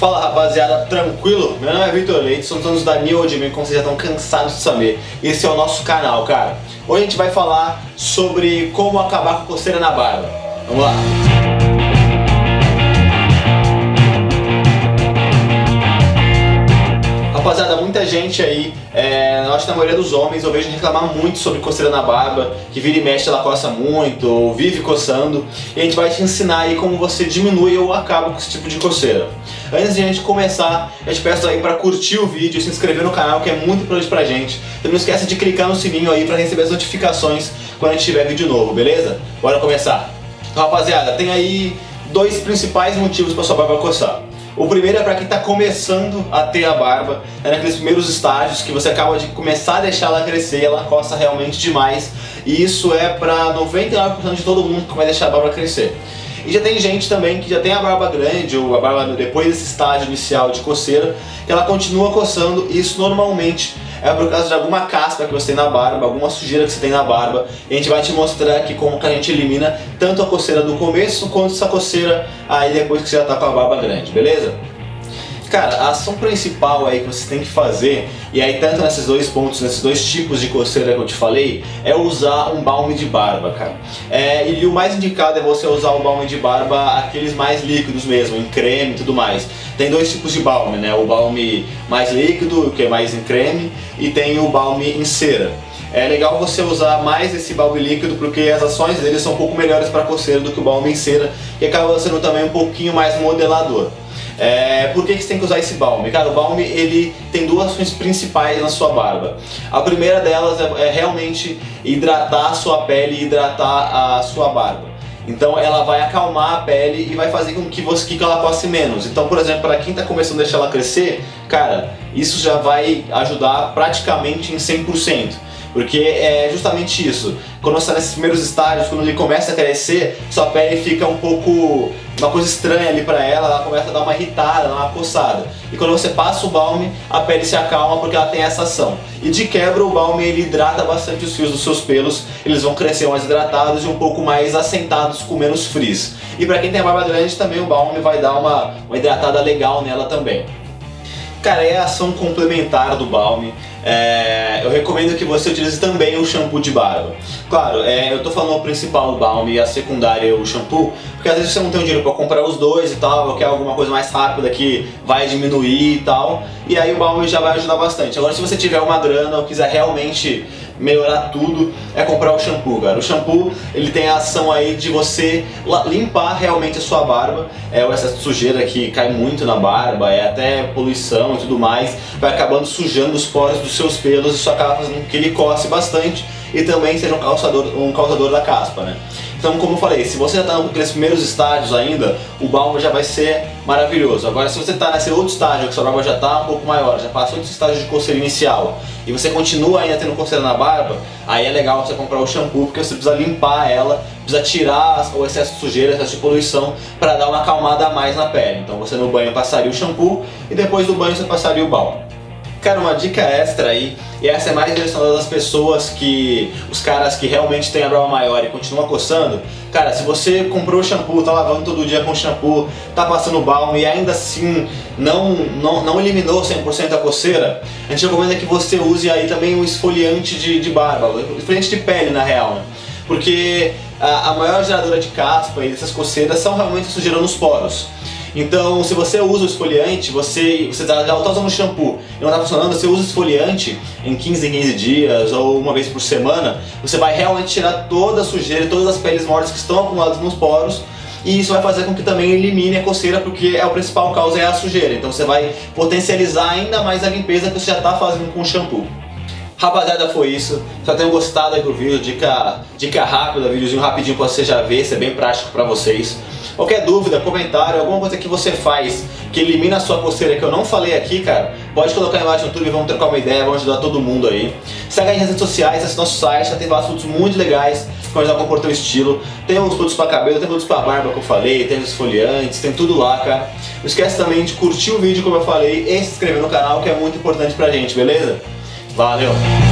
Fala rapaziada, tranquilo? Meu nome é Vitor Leite, somos donos da New Old Man, como vocês já estão cansados de saber. Esse é o nosso canal, cara. Hoje a gente vai falar sobre como acabar com coceira na barba. Vamos lá! Rapaziada, muita gente aí, é, eu acho que na maioria dos homens eu vejo reclamar muito sobre coceira na barba, que vira e mexe ela coça muito, ou vive coçando, e a gente vai te ensinar aí como você diminui ou acaba com esse tipo de coceira. Antes de a gente começar, eu te peço aí para curtir o vídeo se inscrever no canal, que é muito importante pra gente. E não esquece de clicar no sininho aí para receber as notificações quando a gente tiver vídeo novo, beleza? Bora começar! Então, rapaziada, tem aí dois principais motivos para sua barba coçar. O primeiro é para quem está começando a ter a barba, é naqueles primeiros estágios que você acaba de começar a deixar ela crescer, ela coça realmente demais. E isso é para 99% de todo mundo que vai deixar a barba crescer. E já tem gente também que já tem a barba grande ou a barba depois desse estágio inicial de coceira, que ela continua coçando e isso normalmente é por causa de alguma caspa que você tem na barba, alguma sujeira que você tem na barba. E a gente vai te mostrar aqui como que a gente elimina tanto a coceira do começo quanto essa coceira aí depois que você já tá com a barba grande, beleza? Cara, a ação principal aí que você tem que fazer, e aí tanto nesses dois pontos, nesses dois tipos de coceira que eu te falei, é usar um balme de barba, cara. É, e o mais indicado é você usar o balme de barba, aqueles mais líquidos mesmo, em creme e tudo mais. Tem dois tipos de balme, né? O balme mais líquido, que é mais em creme, e tem o balme em cera. É legal você usar mais esse balme líquido porque as ações dele são um pouco melhores para coceira do que o balme em cera, que acaba sendo também um pouquinho mais modelador. É, por que, que você tem que usar esse balme? Cara, o balme ele tem duas funções principais na sua barba. A primeira delas é, é realmente hidratar a sua pele e hidratar a sua barba. Então ela vai acalmar a pele e vai fazer com que você que ela coce menos. Então, por exemplo, para quem está começando a deixar ela crescer, cara, isso já vai ajudar praticamente em 100%. Porque é justamente isso. Quando você está nesses primeiros estágios, quando ele começa a crescer, sua pele fica um pouco uma coisa estranha ali para ela, ela começa a dar uma irritada, dar uma coçada. E quando você passa o balme, a pele se acalma porque ela tem essa ação. E de quebra o balme ele hidrata bastante os fios dos seus pelos, eles vão crescer mais hidratados e um pouco mais assentados com menos frizz. E para quem tem a barba grande também o balme vai dar uma, uma hidratada legal nela também. Cara, é a ação complementar do balme. É, eu recomendo que você utilize também o shampoo de barba. Claro, é, eu tô falando o principal o balme e a secundária o shampoo, porque às vezes você não tem o dinheiro para comprar os dois e tal, ou quer alguma coisa mais rápida que vai diminuir e tal, e aí o balme já vai ajudar bastante. Agora, se você tiver uma grana ou quiser realmente melhorar tudo é comprar o shampoo, cara. O shampoo ele tem a ação aí de você limpar realmente a sua barba. É o excesso de sujeira que cai muito na barba, é até poluição e tudo mais, vai acabando sujando os poros dos seus pelos e acaba fazendo com que ele coce bastante e também seja um causador, um causador da caspa, né? Então, como eu falei, se você já está naqueles primeiros estágios ainda, o balme já vai ser maravilhoso. Agora, se você está nesse outro estágio, que sua barba já está um pouco maior, já passou desse estágio de coceira inicial, e você continua ainda tendo coceira na barba, aí é legal você comprar o shampoo, porque você precisa limpar ela, precisa tirar o excesso de sujeira, excesso de poluição, para dar uma acalmada a mais na pele. Então, você no banho passaria o shampoo, e depois do banho você passaria o balme. Cara, uma dica extra aí, e essa é mais direcionada às pessoas que. os caras que realmente têm a barba maior e continuam coçando. Cara, se você comprou shampoo, tá lavando todo dia com shampoo, tá passando balme e ainda assim não, não, não eliminou 100% a coceira, a gente recomenda que você use aí também um esfoliante de, de barba, esfoliante de pele na real, né? Porque a, a maior geradora de caspa e dessas coceiras são realmente sujeira nos poros. Então, se você usa o esfoliante, você, você já está usando shampoo e não está funcionando, você usa o esfoliante em 15 em 15 dias ou uma vez por semana, você vai realmente tirar toda a sujeira, todas as peles mortas que estão acumuladas nos poros e isso vai fazer com que também elimine a coceira, porque é o principal causa é a sujeira. Então você vai potencializar ainda mais a limpeza que você já está fazendo com o shampoo. Rapaziada, foi isso. Espero tenham gostado aí do vídeo. Dica, dica rápida, videozinho rapidinho pra você já ver, isso é bem prático pra vocês. Qualquer dúvida, comentário, alguma coisa que você faz que elimina a sua coceira que eu não falei aqui, cara, pode colocar aí embaixo no YouTube, vamos trocar uma ideia, vamos ajudar todo mundo aí. Segue nas redes sociais, acesse nosso site, já tem vários assuntos muito legais que vão ajudar a compor teu estilo. Tem uns produtos pra cabelo, tem produtos pra barba que eu falei, tem esfoliantes, tem tudo lá, cara. Não esquece também de curtir o vídeo como eu falei e se inscrever no canal que é muito importante pra gente, beleza? 八六。